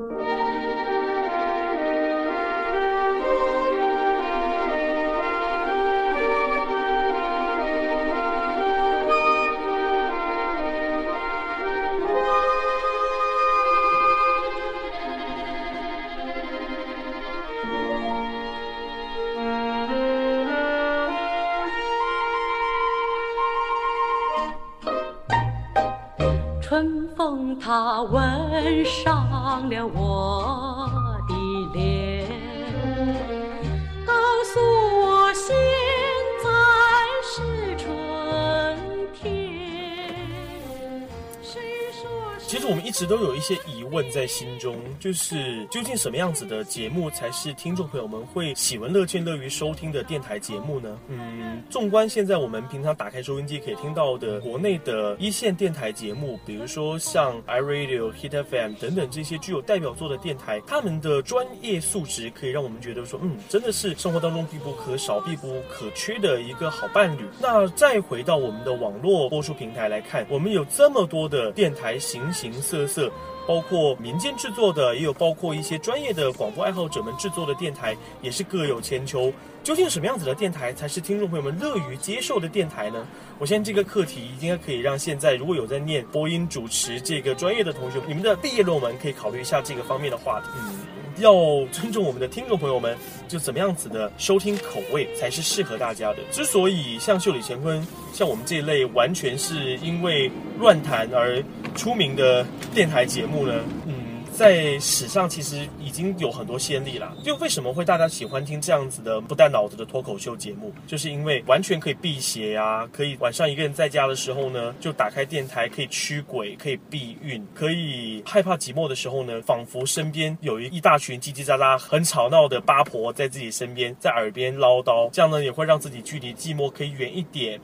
春风他吻上了我的脸，告诉我现在是春天。其实我们一直都有一些疑问在心中，就是究竟什么样子的节目才是听众朋友们会喜闻乐见、乐于收听的电台节目呢？嗯，纵观现在我们平常打开收音机可以听到的国内的一线电台节目，比如说像 iRadio、Hit FM 等等这些具有代表作的电台，他们的专业素质可以让我们觉得说，嗯，真的是生活当中必不可少、必不可缺的一个好伴侣。那再回到我们的网络播出平台来看，我们有这么多的电台，形形色色。包括民间制作的，也有包括一些专业的广播爱好者们制作的电台，也是各有千秋。究竟什么样子的电台才是听众朋友们乐于接受的电台呢？我相信这个课题应该可以让现在如果有在念播音主持这个专业的同学，你们的毕业论文可以考虑一下这个方面的话题。要尊重我们的听众朋友们，就怎么样子的收听口味才是适合大家的。之所以像秀里乾坤，像我们这一类完全是因为乱谈而出名的电台节目呢，嗯。在史上其实已经有很多先例了。就为什么会大家喜欢听这样子的不带脑子的脱口秀节目，就是因为完全可以辟邪呀，可以晚上一个人在家的时候呢，就打开电台可以驱鬼，可以避孕，可以害怕寂寞的时候呢，仿佛身边有一一大群叽叽喳喳、很吵闹的八婆在自己身边，在耳边唠叨，这样呢也会让自己距离寂寞可以远一点。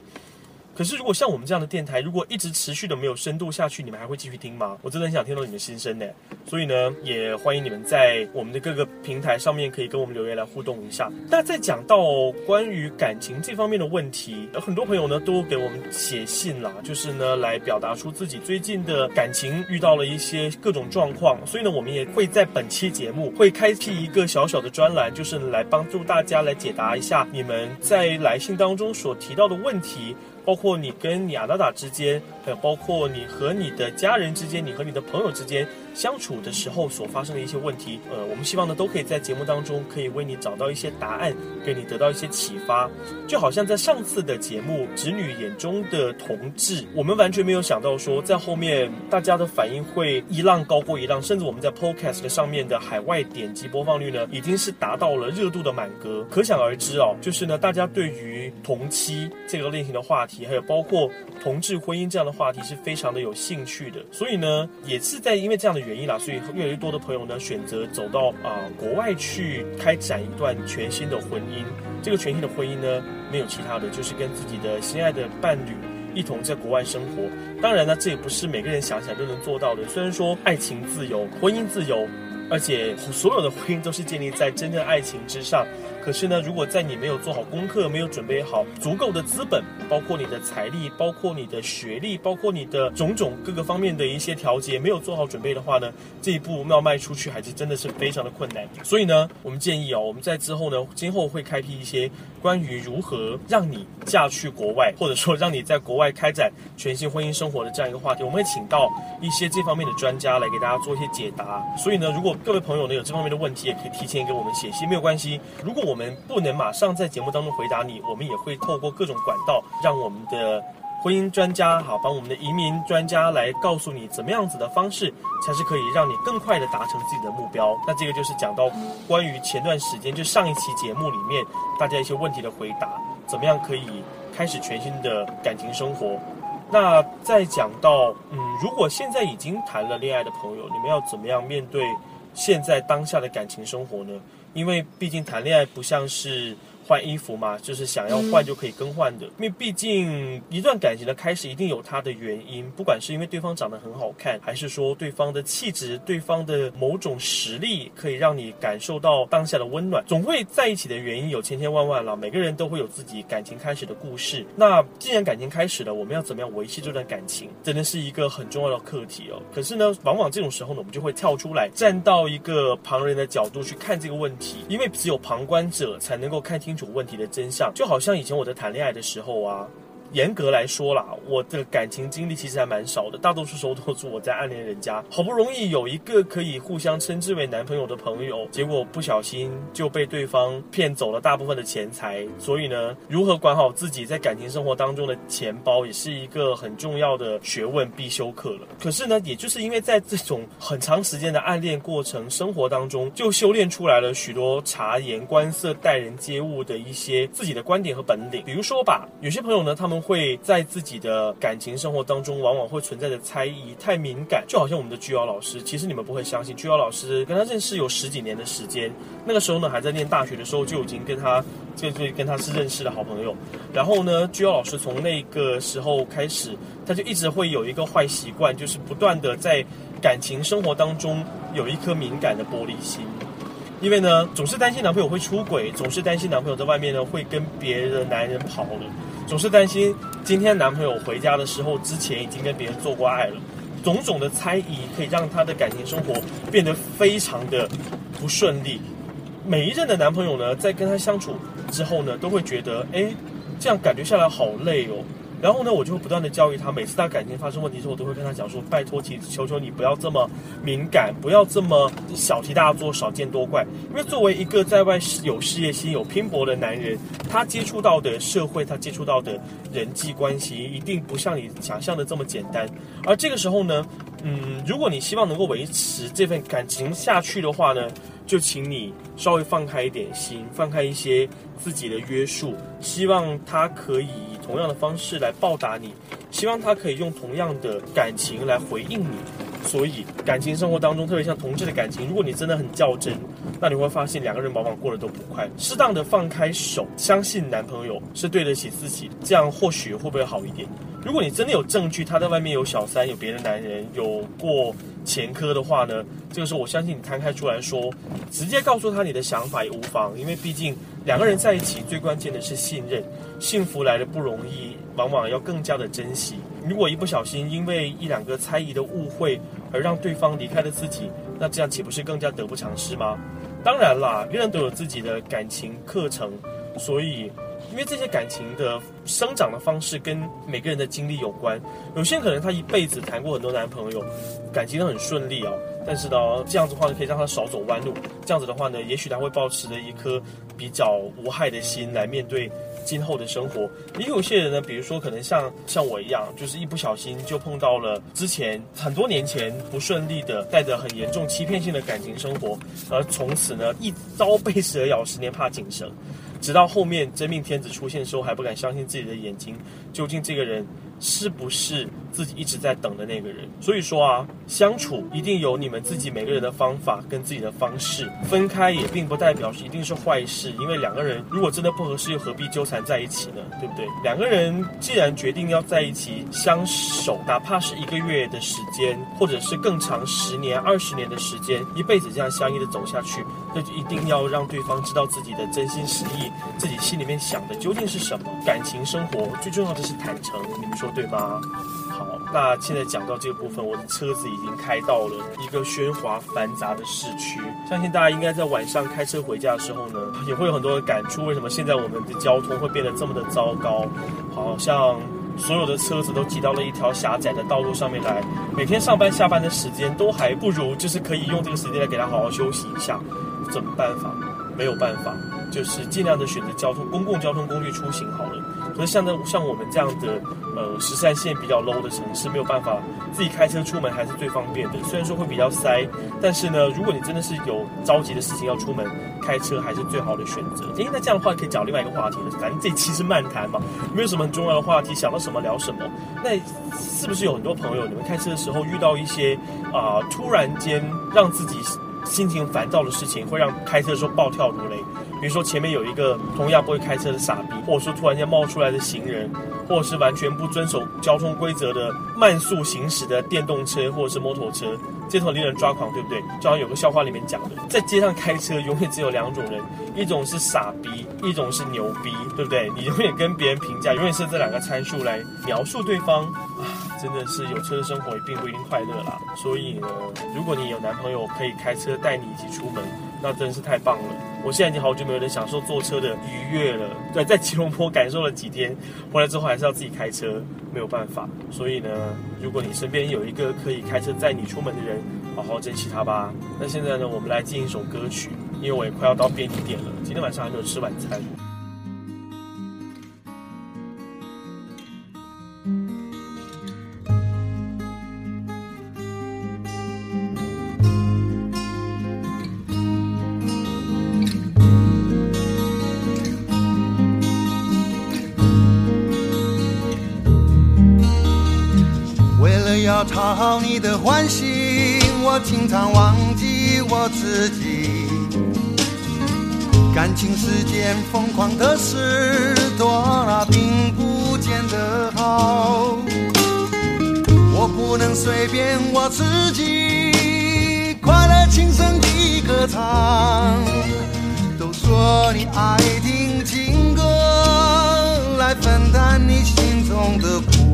可是，如果像我们这样的电台，如果一直持续的没有深度下去，你们还会继续听吗？我真的很想听到你们心声呢。所以呢，也欢迎你们在我们的各个平台上面可以跟我们留言来互动一下。那在讲到关于感情这方面的问题，有很多朋友呢都给我们写信啦，就是呢来表达出自己最近的感情遇到了一些各种状况。所以呢，我们也会在本期节目会开辟一个小小的专栏，就是来帮助大家来解答一下你们在来信当中所提到的问题。包括你跟亚达达之间，还有包括你和你的家人之间，你和你的朋友之间相处的时候所发生的一些问题，呃，我们希望呢都可以在节目当中可以为你找到一些答案，给你得到一些启发。就好像在上次的节目《侄女眼中的同志》，我们完全没有想到说在后面大家的反应会一浪高过一浪，甚至我们在 Podcast 上面的海外点击播放率呢，已经是达到了热度的满格。可想而知哦，就是呢，大家对于同妻这个类型的话题。还有包括同志婚姻这样的话题是非常的有兴趣的，所以呢，也是在因为这样的原因啦，所以越来越多的朋友呢选择走到啊国外去开展一段全新的婚姻。这个全新的婚姻呢，没有其他的，就是跟自己的心爱的伴侣一同在国外生活。当然呢，这也不是每个人想起来都能做到的。虽然说爱情自由、婚姻自由，而且所有的婚姻都是建立在真正爱情之上。可是呢，如果在你没有做好功课，没有准备好足够的资本，包括你的财力，包括你的学历，包括你的种种各个方面的一些调节，没有做好准备的话呢，这一步要迈出去还是真的是非常的困难。所以呢，我们建议哦，我们在之后呢，今后会开辟一些关于如何让你嫁去国外，或者说让你在国外开展全新婚姻生活的这样一个话题。我们会请到一些这方面的专家来给大家做一些解答。所以呢，如果各位朋友呢有这方面的问题，也可以提前给我们写信，没有关系。如果我们不能马上在节目当中回答你，我们也会透过各种管道，让我们的婚姻专家好，帮我们的移民专家来告诉你，怎么样子的方式才是可以让你更快的达成自己的目标。那这个就是讲到关于前段时间就上一期节目里面大家一些问题的回答，怎么样可以开始全新的感情生活。那再讲到，嗯，如果现在已经谈了恋爱的朋友，你们要怎么样面对现在当下的感情生活呢？因为毕竟谈恋爱不像是换衣服嘛，就是想要换就可以更换的。因为毕竟一段感情的开始一定有它的原因，不管是因为对方长得很好看，还是说对方的气质、对方的某种实力可以让你感受到当下的温暖，总会在一起的原因有千千万万了。每个人都会有自己感情开始的故事。那既然感情开始了，我们要怎么样维系这段感情，真的是一个很重要的课题哦。可是呢，往往这种时候呢，我们就会跳出来，站到一个旁人的角度去看这个问题，因为只有旁观者才能够看清楚问题的真相。就好像以前我在谈恋爱的时候啊。严格来说啦，我的感情经历其实还蛮少的，大多数时候都是我在暗恋人家。好不容易有一个可以互相称之为男朋友的朋友，结果不小心就被对方骗走了大部分的钱财。所以呢，如何管好自己在感情生活当中的钱包，也是一个很重要的学问必修课了。可是呢，也就是因为在这种很长时间的暗恋过程、生活当中，就修炼出来了许多察言观色、待人接物的一些自己的观点和本领。比如说吧，有些朋友呢，他们会在自己的感情生活当中，往往会存在着猜疑，太敏感，就好像我们的居瑶老师。其实你们不会相信，居瑶老师跟他认识有十几年的时间，那个时候呢还在念大学的时候就已经跟他，就就跟他是认识的好朋友。然后呢，居瑶老师从那个时候开始，他就一直会有一个坏习惯，就是不断的在感情生活当中有一颗敏感的玻璃心。因为呢，总是担心男朋友会出轨，总是担心男朋友在外面呢会跟别的男人跑了，总是担心今天男朋友回家的时候之前已经跟别人做过爱了，种种的猜疑可以让他的感情生活变得非常的不顺利。每一任的男朋友呢，在跟他相处之后呢，都会觉得，哎，这样感觉下来好累哦。然后呢，我就会不断的教育他。每次他感情发生问题之后，我都会跟他讲说：“拜托，求求求你不要这么敏感，不要这么小题大做、少见多怪。因为作为一个在外有事业心、有拼搏的男人，他接触到的社会，他接触到的人际关系，一定不像你想象的这么简单。而这个时候呢，嗯，如果你希望能够维持这份感情下去的话呢，就请你稍微放开一点心，放开一些自己的约束，希望他可以以。”同样的方式来报答你，希望他可以用同样的感情来回应你。所以，感情生活当中，特别像同志的感情，如果你真的很较真，那你会发现两个人往往过得都不快。适当的放开手，相信男朋友是对得起自己，这样或许会不会好一点？如果你真的有证据，他在外面有小三，有别的男人，有过前科的话呢？这个时候，我相信你摊开出来说，直接告诉他你的想法也无妨，因为毕竟两个人在一起，最关键的是信任。幸福来的不容易，往往要更加的珍惜。如果一不小心因为一两个猜疑的误会而让对方离开了自己，那这样岂不是更加得不偿失吗？当然啦，人人都有自己的感情课程，所以。因为这些感情的生长的方式跟每个人的经历有关，有些人可能他一辈子谈过很多男朋友，感情都很顺利哦。但是呢，这样子的话呢，可以让他少走弯路。这样子的话呢，也许他会保持着一颗比较无害的心来面对今后的生活。也有些人呢，比如说可能像像我一样，就是一不小心就碰到了之前很多年前不顺利的、带着很严重欺骗性的感情生活，而从此呢，一朝被蛇咬，十年怕井绳。直到后面真命天子出现的时候，还不敢相信自己的眼睛，究竟这个人是不是自己一直在等的那个人？所以说啊，相处一定有你们自己每个人的方法跟自己的方式，分开也并不代表是一定是坏事，因为两个人如果真的不合适，又何必纠缠在一起呢？对不对？两个人既然决定要在一起相守，哪怕是一个月的时间，或者是更长十年、二十年的时间，一辈子这样相依的走下去，那就一定要让对方知道自己的真心实意。自己心里面想的究竟是什么？感情生活最重要的是坦诚，你们说对吗？那现在讲到这个部分，我的车子已经开到了一个喧哗繁杂的市区，相信大家应该在晚上开车回家的时候呢，也会有很多的感触。为什么现在我们的交通会变得这么的糟糕？好像所有的车子都挤到了一条狭窄的道路上面来，每天上班下班的时间都还不如，就是可以用这个时间来给他好好休息一下，怎么办法？没有办法。就是尽量的选择交通公共交通工具出行好了。可是像在像我们这样的呃十三线比较 low 的城市，没有办法自己开车出门还是最方便的。虽然说会比较塞，但是呢，如果你真的是有着急的事情要出门，开车还是最好的选择。诶，那这样的话可以讲另外一个话题了。反正这期是漫谈嘛，没有什么很重要的话题，想到什么聊什么。那是不是有很多朋友，你们开车的时候遇到一些啊突然间让自己心情烦躁的事情，会让开车的时候暴跳如雷。比如说前面有一个同样不会开车的傻逼，或者说突然间冒出来的行人，或者是完全不遵守交通规则的慢速行驶的电动车或者是摩托车，街头令人抓狂，对不对？就好像有个笑话里面讲的，在街上开车永远只有两种人，一种是傻逼，一种是牛逼，对不对？你永远跟别人评价，永远是这两个参数来描述对方啊。真的是有车的生活也并不一定快乐啦，所以呢，如果你有男朋友可以开车带你一起出门，那真是太棒了。我现在已经好久没有人享受坐车的愉悦了。对，在吉隆坡感受了几天，回来之后还是要自己开车，没有办法。所以呢，如果你身边有一个可以开车载你出门的人，好好珍惜他吧。那现在呢，我们来进一首歌曲，因为我也快要到便利店了，今天晚上还没有吃晚餐。要讨好你的欢心，我经常忘记我自己。感情世间疯狂的事多了，并不见得好。我不能随便我自己，快乐轻声地歌唱。都说你爱听情歌，来分担你心中的苦。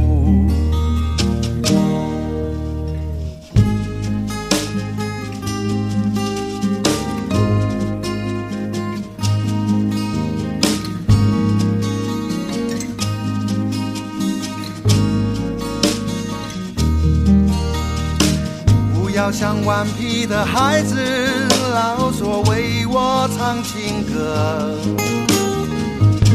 要像顽皮的孩子，老说为我唱情歌。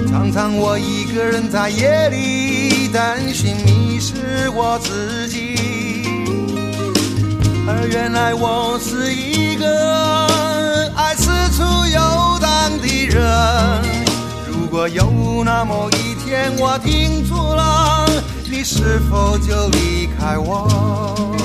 常常我一个人在夜里担心迷失我自己，而原来我是一个爱四处游荡的人。如果有那么一天我停住了，你是否就离开我？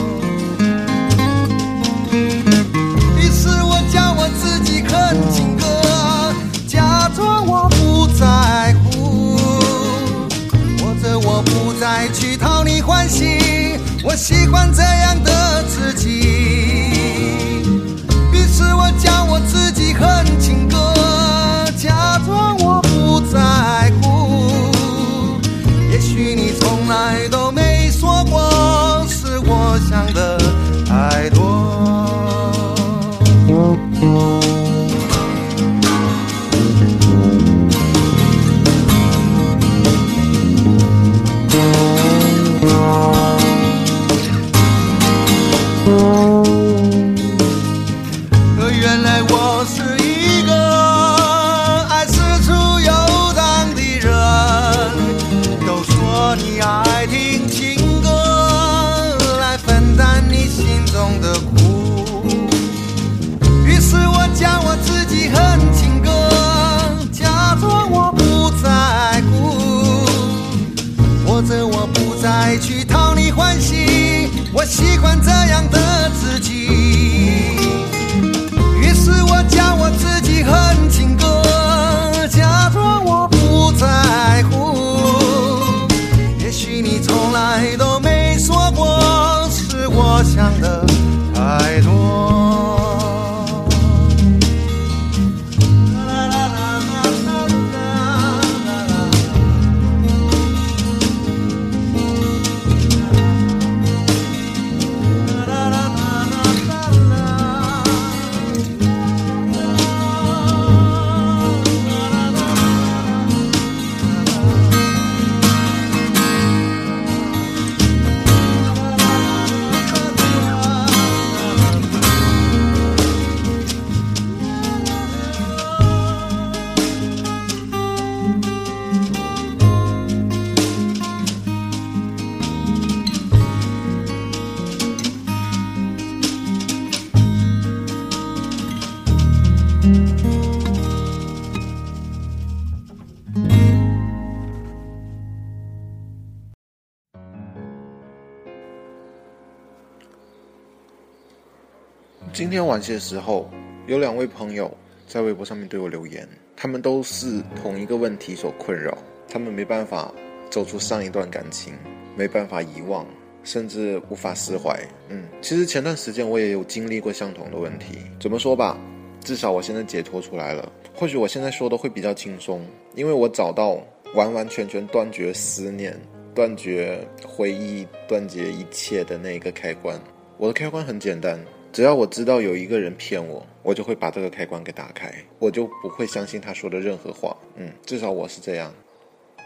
晚些时候，有两位朋友在微博上面对我留言，他们都是同一个问题所困扰，他们没办法走出上一段感情，没办法遗忘，甚至无法释怀。嗯，其实前段时间我也有经历过相同的问题。怎么说吧，至少我现在解脱出来了。或许我现在说的会比较轻松，因为我找到完完全全断绝思念、断绝回忆、断绝一切的那个开关。我的开关很简单，只要我知道有一个人骗我，我就会把这个开关给打开，我就不会相信他说的任何话。嗯，至少我是这样。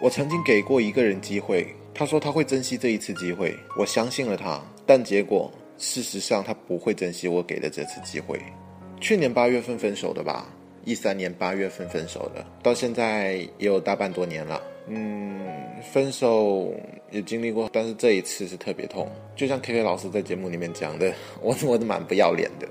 我曾经给过一个人机会，他说他会珍惜这一次机会，我相信了他，但结果事实上他不会珍惜我给的这次机会。去年八月份分手的吧。一三年八月份分手的，到现在也有大半多年了。嗯，分手也经历过，但是这一次是特别痛。就像 K K 老师在节目里面讲的，我我都蛮不要脸的，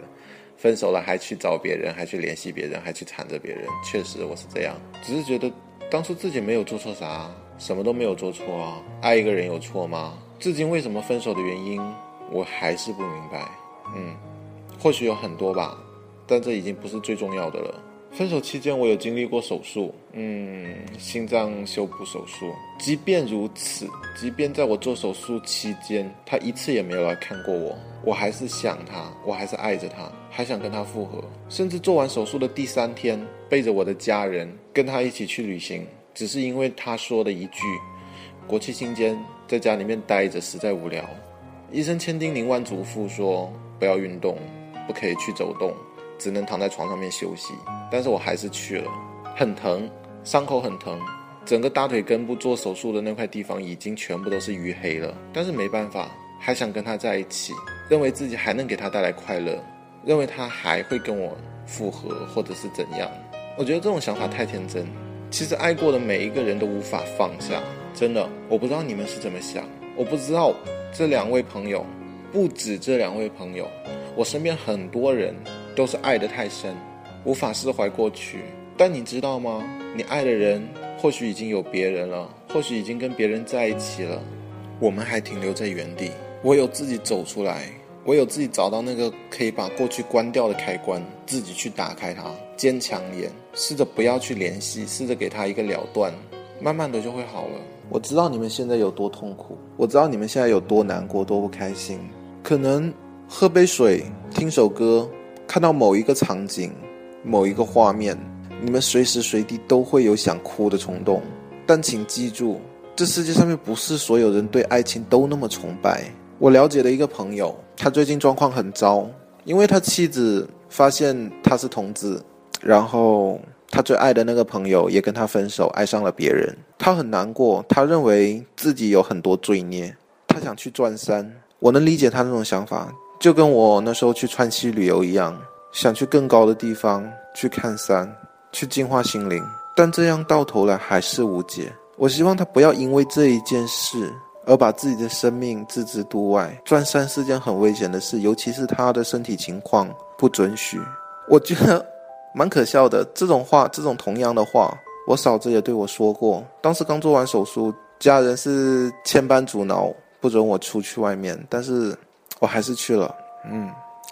分手了还去找别人，还去联系别人，还去缠着别人。确实我是这样，只是觉得当初自己没有做错啥，什么都没有做错啊。爱一个人有错吗？至今为什么分手的原因，我还是不明白。嗯，或许有很多吧，但这已经不是最重要的了。分手期间，我有经历过手术，嗯，心脏修补手术。即便如此，即便在我做手术期间，他一次也没有来看过我，我还是想他，我还是爱着他，还想跟他复合。甚至做完手术的第三天，背着我的家人跟他一起去旅行，只是因为他说的一句：“国庆期间在家里面待着实在无聊。”医生千叮咛万嘱咐说：“不要运动，不可以去走动。”只能躺在床上面休息，但是我还是去了，很疼，伤口很疼，整个大腿根部做手术的那块地方已经全部都是淤黑了，但是没办法，还想跟他在一起，认为自己还能给他带来快乐，认为他还会跟我复合或者是怎样，我觉得这种想法太天真。其实爱过的每一个人都无法放下，真的，我不知道你们是怎么想，我不知道这两位朋友，不止这两位朋友，我身边很多人。都是爱得太深，无法释怀过去。但你知道吗？你爱的人或许已经有别人了，或许已经跟别人在一起了。我们还停留在原地。我有自己走出来，我有自己找到那个可以把过去关掉的开关，自己去打开它。坚强一点，试着不要去联系，试着给他一个了断，慢慢的就会好了。我知道你们现在有多痛苦，我知道你们现在有多难过，多不开心。可能喝杯水，听首歌。看到某一个场景，某一个画面，你们随时随地都会有想哭的冲动。但请记住，这世界上面不是所有人对爱情都那么崇拜。我了解的一个朋友，他最近状况很糟，因为他妻子发现他是同志，然后他最爱的那个朋友也跟他分手，爱上了别人。他很难过，他认为自己有很多罪孽，他想去转山。我能理解他那种想法。就跟我那时候去川西旅游一样，想去更高的地方去看山，去净化心灵，但这样到头来还是无解。我希望他不要因为这一件事而把自己的生命置之度外。转山是件很危险的事，尤其是他的身体情况不准许。我觉得蛮可笑的，这种话，这种同样的话，我嫂子也对我说过。当时刚做完手术，家人是千般阻挠，不准我出去外面，但是。我还是去了，嗯，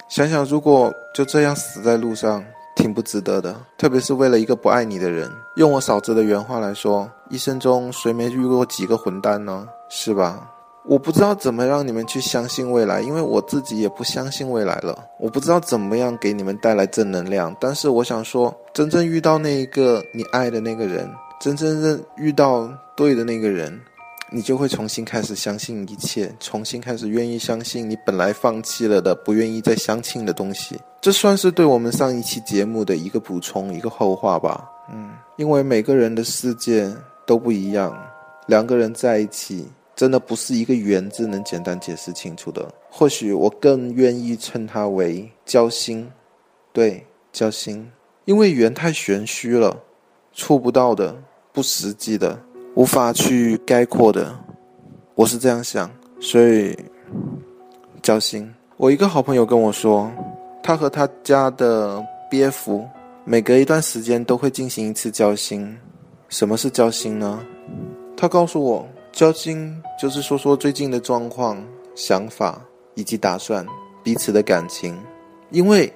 想想如果就这样死在路上，挺不值得的。特别是为了一个不爱你的人。用我嫂子的原话来说，一生中谁没遇过几个混蛋呢？是吧？我不知道怎么让你们去相信未来，因为我自己也不相信未来了。我不知道怎么样给你们带来正能量，但是我想说，真正遇到那一个你爱的那个人，真正认遇到对的那个人。你就会重新开始相信一切，重新开始愿意相信你本来放弃了的、不愿意再相信的东西。这算是对我们上一期节目的一个补充、一个后话吧。嗯，因为每个人的世界都不一样，两个人在一起真的不是一个缘字能简单解释清楚的。或许我更愿意称它为交心，对，交心，因为缘太玄虚了，触不到的，不实际的。无法去概括的，我是这样想，所以交心。我一个好朋友跟我说，他和他家的鳖夫每隔一段时间都会进行一次交心。什么是交心呢？他告诉我，交心就是说说最近的状况、想法以及打算、彼此的感情。因为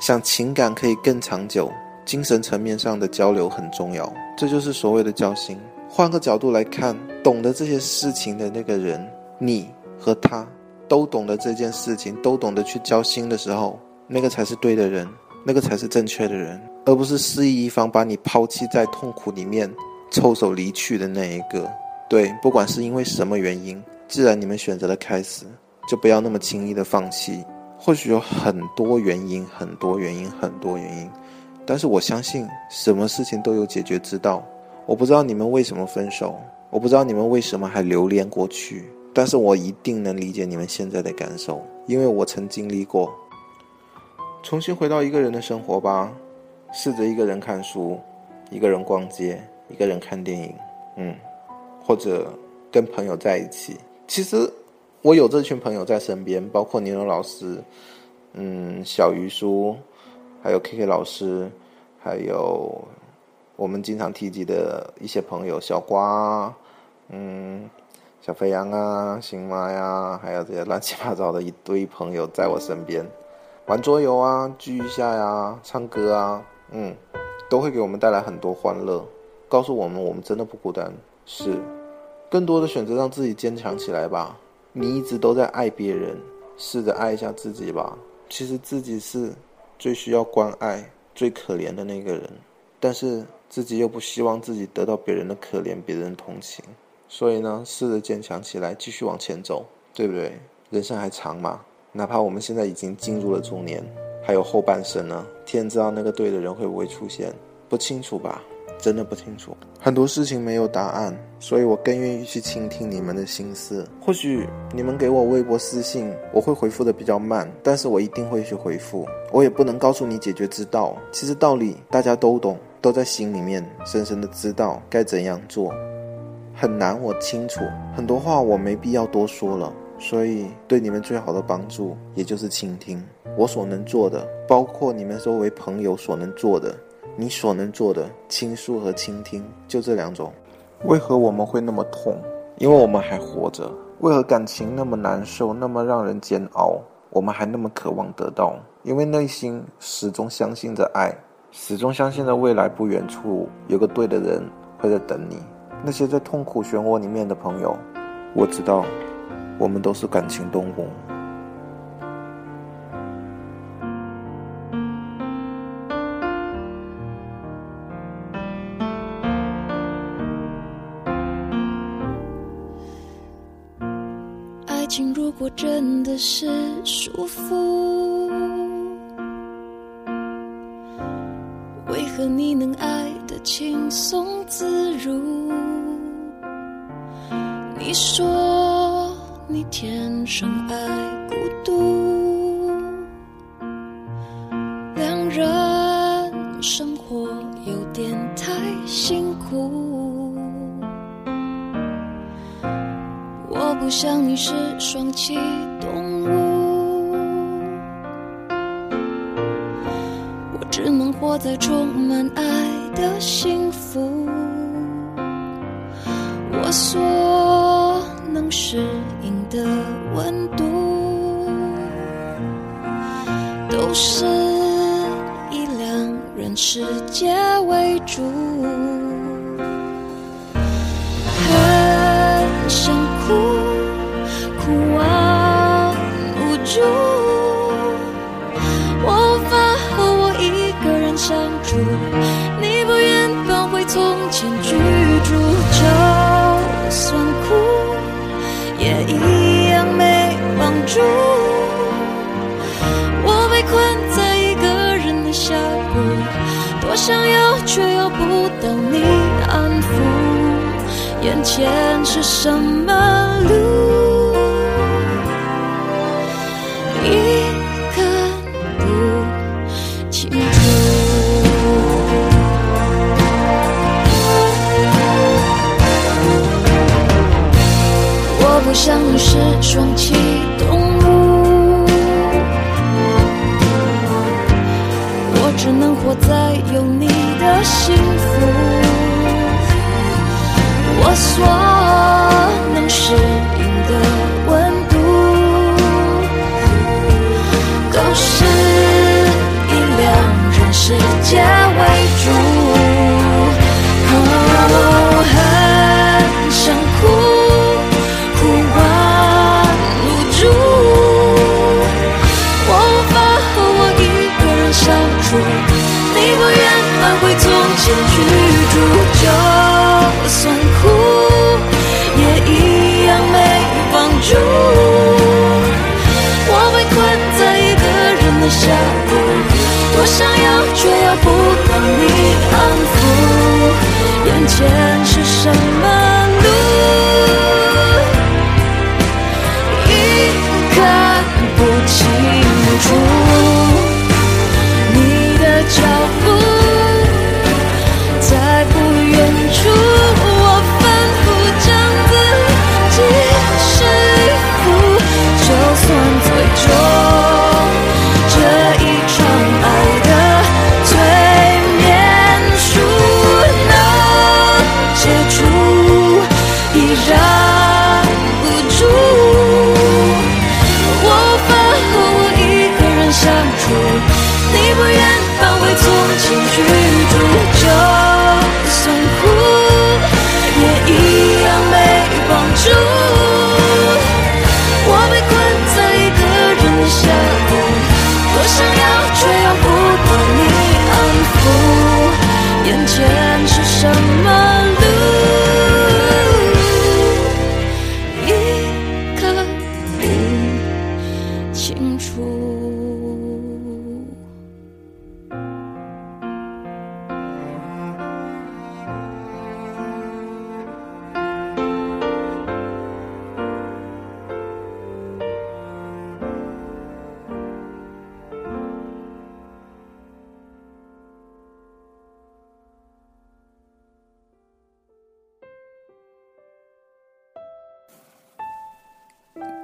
想情感可以更长久，精神层面上的交流很重要。这就是所谓的交心。换个角度来看，懂得这些事情的那个人，你和他都懂得这件事情，都懂得去交心的时候，那个才是对的人，那个才是正确的人，而不是失意一方把你抛弃在痛苦里面，抽手离去的那一个。对，不管是因为什么原因，既然你们选择了开始，就不要那么轻易的放弃。或许有很多原因，很多原因，很多原因，但是我相信，什么事情都有解决之道。我不知道你们为什么分手，我不知道你们为什么还留恋过去，但是我一定能理解你们现在的感受，因为我曾经历过。重新回到一个人的生活吧，试着一个人看书，一个人逛街，一个人看电影，嗯，或者跟朋友在一起。其实我有这群朋友在身边，包括尼龙老师，嗯，小鱼叔，还有 K K 老师，还有。我们经常提及的一些朋友，小瓜，嗯，小飞扬啊，星妈呀，还有这些乱七八糟的一堆朋友在我身边，玩桌游啊，聚一下呀，唱歌啊，嗯，都会给我们带来很多欢乐，告诉我们我们真的不孤单。是，更多的选择让自己坚强起来吧。你一直都在爱别人，试着爱一下自己吧。其实自己是最需要关爱、最可怜的那个人，但是。自己又不希望自己得到别人的可怜，别人的同情，所以呢，试着坚强起来，继续往前走，对不对？人生还长嘛，哪怕我们现在已经进入了中年，还有后半生呢。天知道那个对的人会不会出现，不清楚吧？真的不清楚。很多事情没有答案，所以我更愿意去倾听你们的心思。或许你们给我微博私信，我会回复的比较慢，但是我一定会去回复。我也不能告诉你解决之道，其实道理大家都懂。都在心里面深深的知道该怎样做，很难，我清楚，很多话我没必要多说了。所以对你们最好的帮助，也就是倾听。我所能做的，包括你们作为朋友所能做的，你所能做的，倾诉和倾听，就这两种。为何我们会那么痛？因为我们还活着。为何感情那么难受，那么让人煎熬？我们还那么渴望得到？因为内心始终相信着爱。始终相信在未来不远处有个对的人会在等你。那些在痛苦漩涡里面的朋友，我知道，我们都是感情动物。爱情如果真的是束缚。你能爱得轻松自如？你说你天生爱孤独，两人生活有点太辛苦。我不想你是双栖动物。活在充满爱的幸福，我所能适应的温度，都是以两人世界为主。想要却又不到你安抚，眼前是什么路？一个不清楚。我不想用诗双清。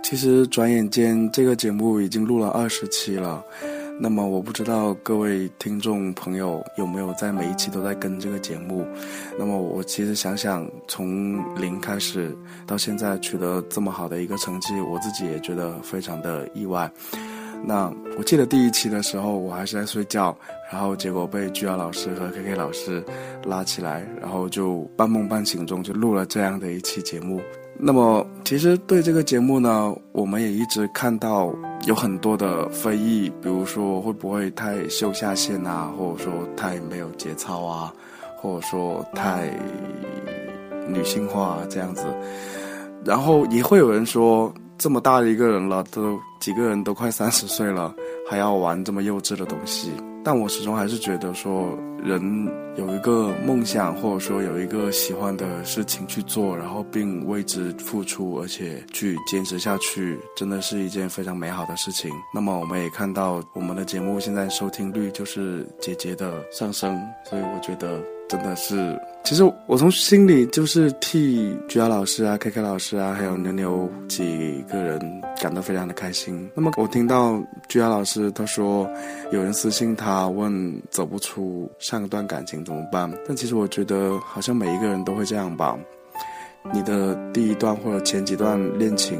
其实转眼间，这个节目已经录了二十期了。那么我不知道各位听众朋友有没有在每一期都在跟这个节目。那么我其实想想，从零开始到现在取得这么好的一个成绩，我自己也觉得非常的意外。那我记得第一期的时候，我还是在睡觉，然后结果被居瑶老师和 K K 老师拉起来，然后就半梦半醒中就录了这样的一期节目。那么，其实对这个节目呢，我们也一直看到有很多的非议，比如说会不会太秀下限啊，或者说太没有节操啊，或者说太女性化、啊、这样子。然后也会有人说，这么大的一个人了，都几个人都快三十岁了，还要玩这么幼稚的东西。但我始终还是觉得说，人有一个梦想，或者说有一个喜欢的事情去做，然后并为之付出，而且去坚持下去，真的是一件非常美好的事情。那么我们也看到我们的节目现在收听率就是节节的上升，所以我觉得真的是，其实我从心里就是替菊瑶老师啊、K K 老师啊，还有牛牛几个人感到非常的开心。那么我听到菊瑶老师他说，有人私信他问走不出上一段感情怎么办？但其实我觉得好像每一个人都会这样吧。你的第一段或者前几段恋情。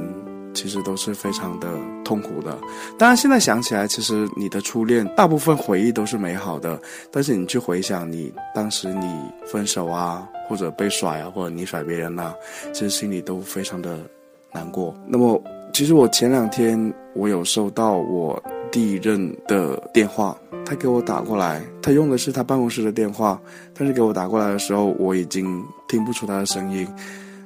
其实都是非常的痛苦的。当然，现在想起来，其实你的初恋大部分回忆都是美好的。但是你去回想你当时你分手啊，或者被甩啊，或者你甩别人啊，其实心里都非常的难过。那么，其实我前两天我有收到我第一任的电话，他给我打过来，他用的是他办公室的电话，但是给我打过来的时候，我已经听不出他的声音。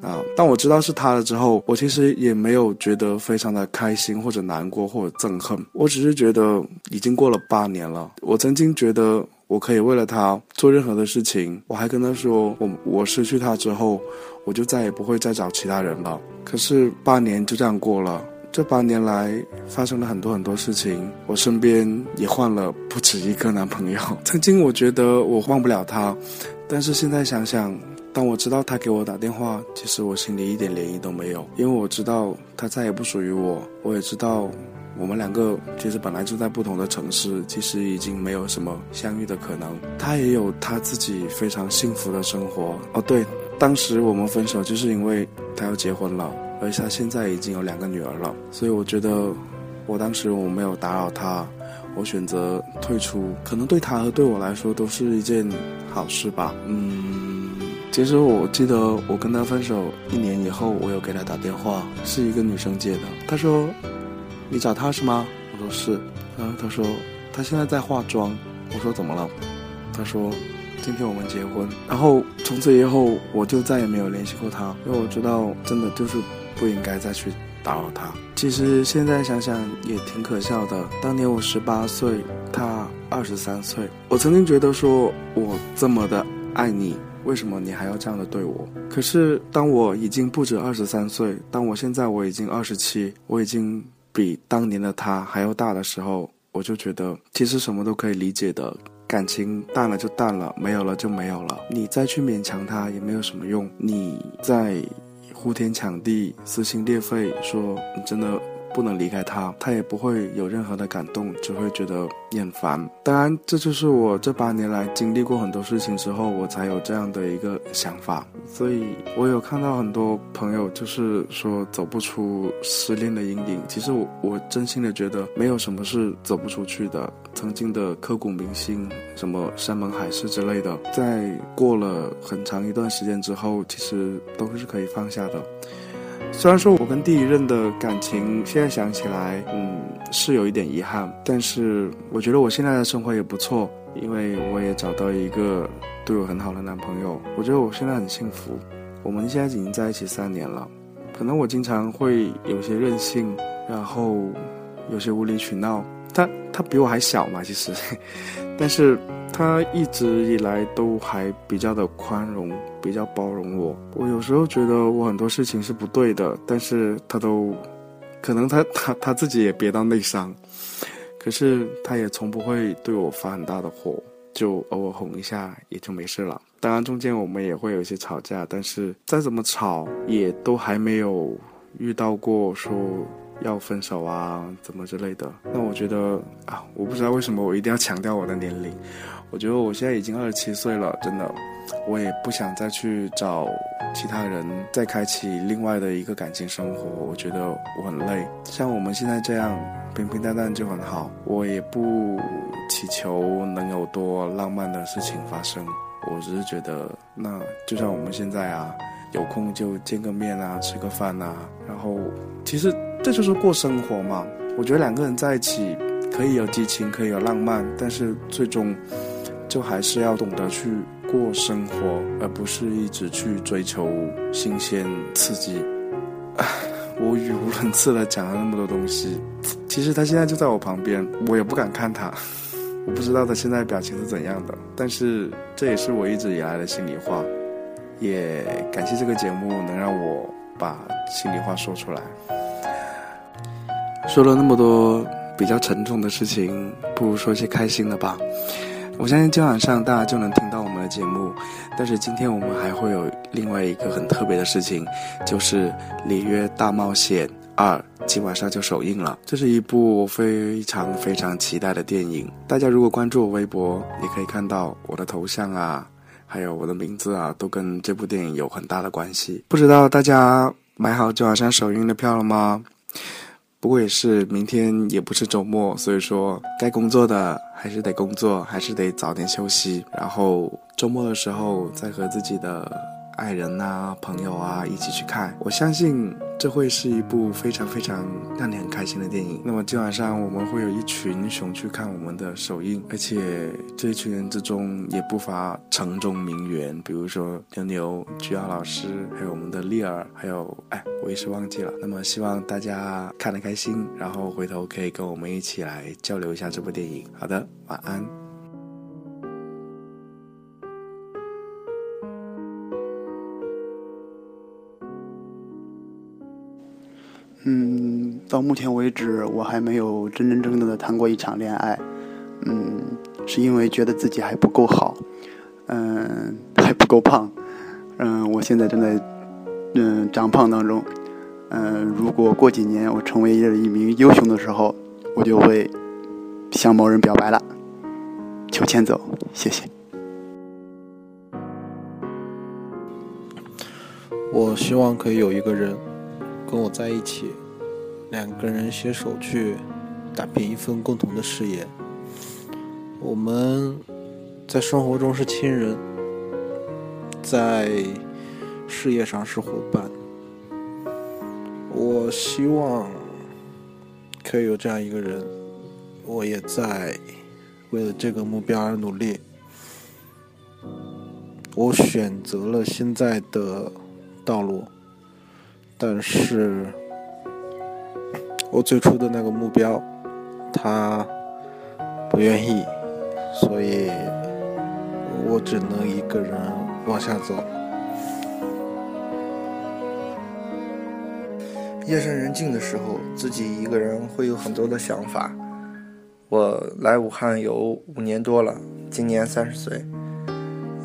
啊！当我知道是他了之后，我其实也没有觉得非常的开心或者难过或者憎恨，我只是觉得已经过了八年了。我曾经觉得我可以为了他做任何的事情，我还跟他说，我我失去他之后，我就再也不会再找其他人了。可是八年就这样过了，这八年来发生了很多很多事情，我身边也换了不止一个男朋友。曾经我觉得我忘不了他，但是现在想想。当我知道他给我打电话，其实我心里一点涟漪都没有，因为我知道他再也不属于我。我也知道，我们两个其实本来就在不同的城市，其实已经没有什么相遇的可能。他也有他自己非常幸福的生活。哦，对，当时我们分手就是因为他要结婚了，而且他现在已经有两个女儿了。所以我觉得，我当时我没有打扰他，我选择退出，可能对他和对我来说都是一件好事吧。嗯。其实我记得我跟他分手一年以后，我有给他打电话，是一个女生接的。她说：“你找他是吗？”我说：“是。”然后她说：“她现在在化妆。”我说怎么了？他说今天我们结婚。然后从此以后我就再也没有联系过他，因为我知道真的就是不应该再去打扰他。其实现在想想也挺可笑的，当年我十八岁，他二十三岁。我曾经觉得说我这么的爱你。为什么你还要这样的对我？可是当我已经不止二十三岁，当我现在我已经二十七，我已经比当年的他还要大的时候，我就觉得其实什么都可以理解的，感情淡了就淡了，没有了就没有了，你再去勉强他也没有什么用，你在呼天抢地、撕心裂肺说你真的。不能离开他，他也不会有任何的感动，只会觉得厌烦。当然，这就是我这八年来经历过很多事情之后，我才有这样的一个想法。所以我有看到很多朋友就是说走不出失恋的阴影。其实我我真心的觉得没有什么是走不出去的。曾经的刻骨铭心，什么山盟海誓之类的，在过了很长一段时间之后，其实都是可以放下的。虽然说我跟第一任的感情，现在想起来，嗯，是有一点遗憾，但是我觉得我现在的生活也不错，因为我也找到一个对我很好的男朋友，我觉得我现在很幸福。我们现在已经在一起三年了，可能我经常会有些任性，然后有些无理取闹。他他比我还小嘛，其实，但是。他一直以来都还比较的宽容，比较包容我。我有时候觉得我很多事情是不对的，但是他都，可能他他他自己也憋到内伤，可是他也从不会对我发很大的火，就偶尔哄一下也就没事了。当然中间我们也会有一些吵架，但是再怎么吵也都还没有遇到过说。要分手啊，怎么之类的？那我觉得啊，我不知道为什么我一定要强调我的年龄。我觉得我现在已经二十七岁了，真的，我也不想再去找其他人，再开启另外的一个感情生活。我觉得我很累，像我们现在这样平平淡淡就很好。我也不祈求能有多浪漫的事情发生，我只是觉得，那就像我们现在啊，有空就见个面啊，吃个饭啊，然后其实。这就是过生活嘛？我觉得两个人在一起可以有激情，可以有浪漫，但是最终就还是要懂得去过生活，而不是一直去追求新鲜刺激。我语无伦次的讲了那么多东西，其实他现在就在我旁边，我也不敢看他，我不知道他现在表情是怎样的。但是这也是我一直以来的心里话，也感谢这个节目能让我把心里话说出来。说了那么多比较沉重的事情，不如说些开心的吧。我相信今晚上大家就能听到我们的节目，但是今天我们还会有另外一个很特别的事情，就是《里约大冒险二》今晚上就首映了。这是一部我非常非常期待的电影。大家如果关注我微博，也可以看到我的头像啊，还有我的名字啊，都跟这部电影有很大的关系。不知道大家买好今晚上首映的票了吗？不过也是，明天也不是周末，所以说该工作的还是得工作，还是得早点休息，然后周末的时候再和自己的。爱人呐，朋友啊，一起去看。我相信这会是一部非常非常让你很开心的电影。那么今晚上我们会有一群熊去看我们的首映，而且这一群人之中也不乏城中名媛，比如说牛牛、菊瑶老师，还有我们的丽儿，还有哎，我一时忘记了。那么希望大家看得开心，然后回头可以跟我们一起来交流一下这部电影。好的，晚安。嗯，到目前为止，我还没有真真正正的谈过一场恋爱。嗯，是因为觉得自己还不够好，嗯，还不够胖。嗯，我现在正在嗯长胖当中。嗯，如果过几年我成为一名优雄的时候，我就会向某人表白了。求签走，谢谢。我希望可以有一个人。跟我在一起，两个人携手去打拼一份共同的事业。我们在生活中是亲人，在事业上是伙伴。我希望可以有这样一个人，我也在为了这个目标而努力。我选择了现在的道路，但是我最初的那个目标，他不愿意，所以我只能一个人往下走。夜深人静的时候，自己一个人会有很多的想法。我来武汉有五年多了，今年三十岁。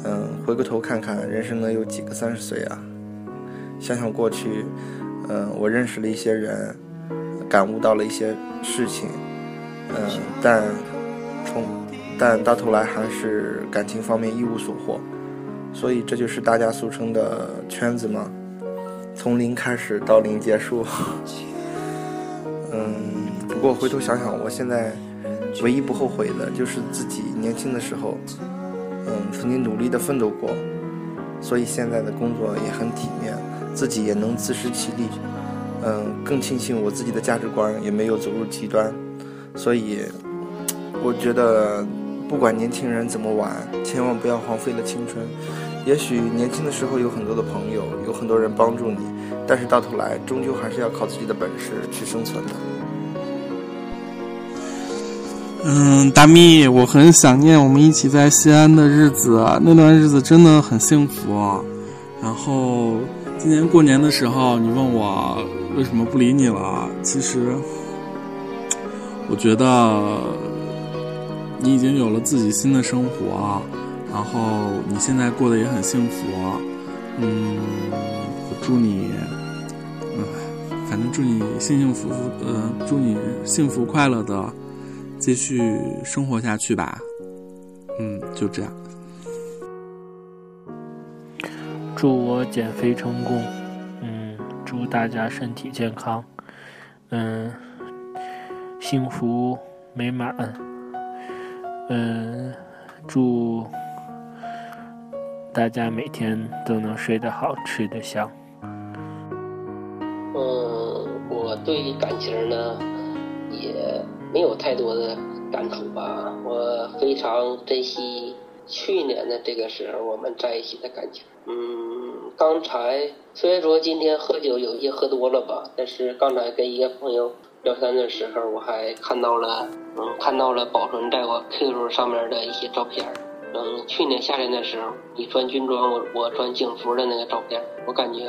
嗯，回过头看看，人生能有几个三十岁啊？想想过去，嗯，我认识了一些人，感悟到了一些事情，嗯，但从但到头来还是感情方面一无所获。所以这就是大家俗称的圈子嘛？从零开始到零结束，嗯，不过回头想想，我现在唯一不后悔的就是自己年轻的时候，嗯，曾经努力的奋斗过，所以现在的工作也很体面，自己也能自食其力，嗯，更庆幸我自己的价值观也没有走入极端，所以我觉得不管年轻人怎么玩，千万不要荒废了青春。也许年轻的时候有很多的朋友，有很多人帮助你，但是到头来终究还是要靠自己的本事去生存的。嗯，大咪，我很想念我们一起在西安的日子，那段日子真的很幸福。然后今年过年的时候，你问我为什么不理你了，其实我觉得你已经有了自己新的生活。然后你现在过得也很幸福，嗯，我祝你，嗯，反正祝你幸幸福福，呃，祝你幸福快乐的继续生活下去吧，嗯，就这样。祝我减肥成功，嗯，祝大家身体健康，嗯，幸福美满，嗯，祝。大家每天都能睡得好，吃得香。嗯，我对感情呢也没有太多的感触吧。我非常珍惜去年的这个时候我们在一起的感情。嗯，刚才虽然说今天喝酒有些喝多了吧，但是刚才跟一个朋友聊天的时候，我还看到了，嗯，看到了保存在我 QQ 上面的一些照片。嗯，去年夏天的时候，你穿军装，我我穿警服的那个照片，我感觉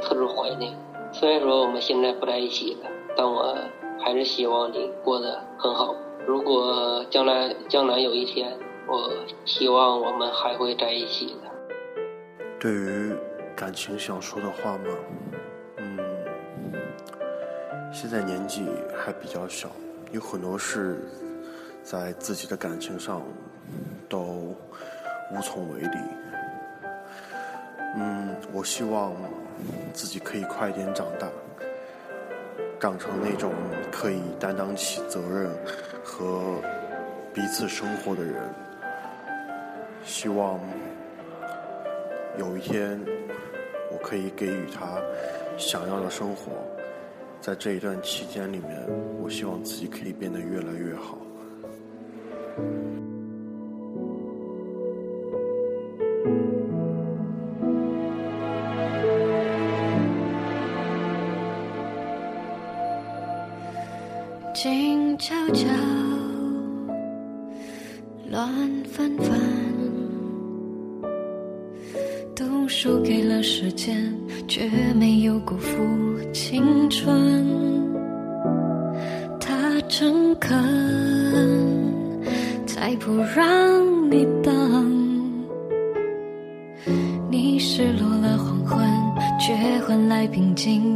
特别怀念。虽然说我们现在不在一起了，但我还是希望你过得很好。如果将来将来有一天，我希望我们还会在一起的。对于感情想说的话吗？嗯，现在年纪还比较小，有很多事在自己的感情上。都无从为力。嗯，我希望自己可以快点长大，长成那种可以担当起责任和彼此生活的人。希望有一天我可以给予他想要的生活。在这一段期间里面，我希望自己可以变得越来越好。静悄悄，乱纷纷，输给了时间，却没有辜负青春。他诚恳，才不让你等。你失落了黄昏，却换来平静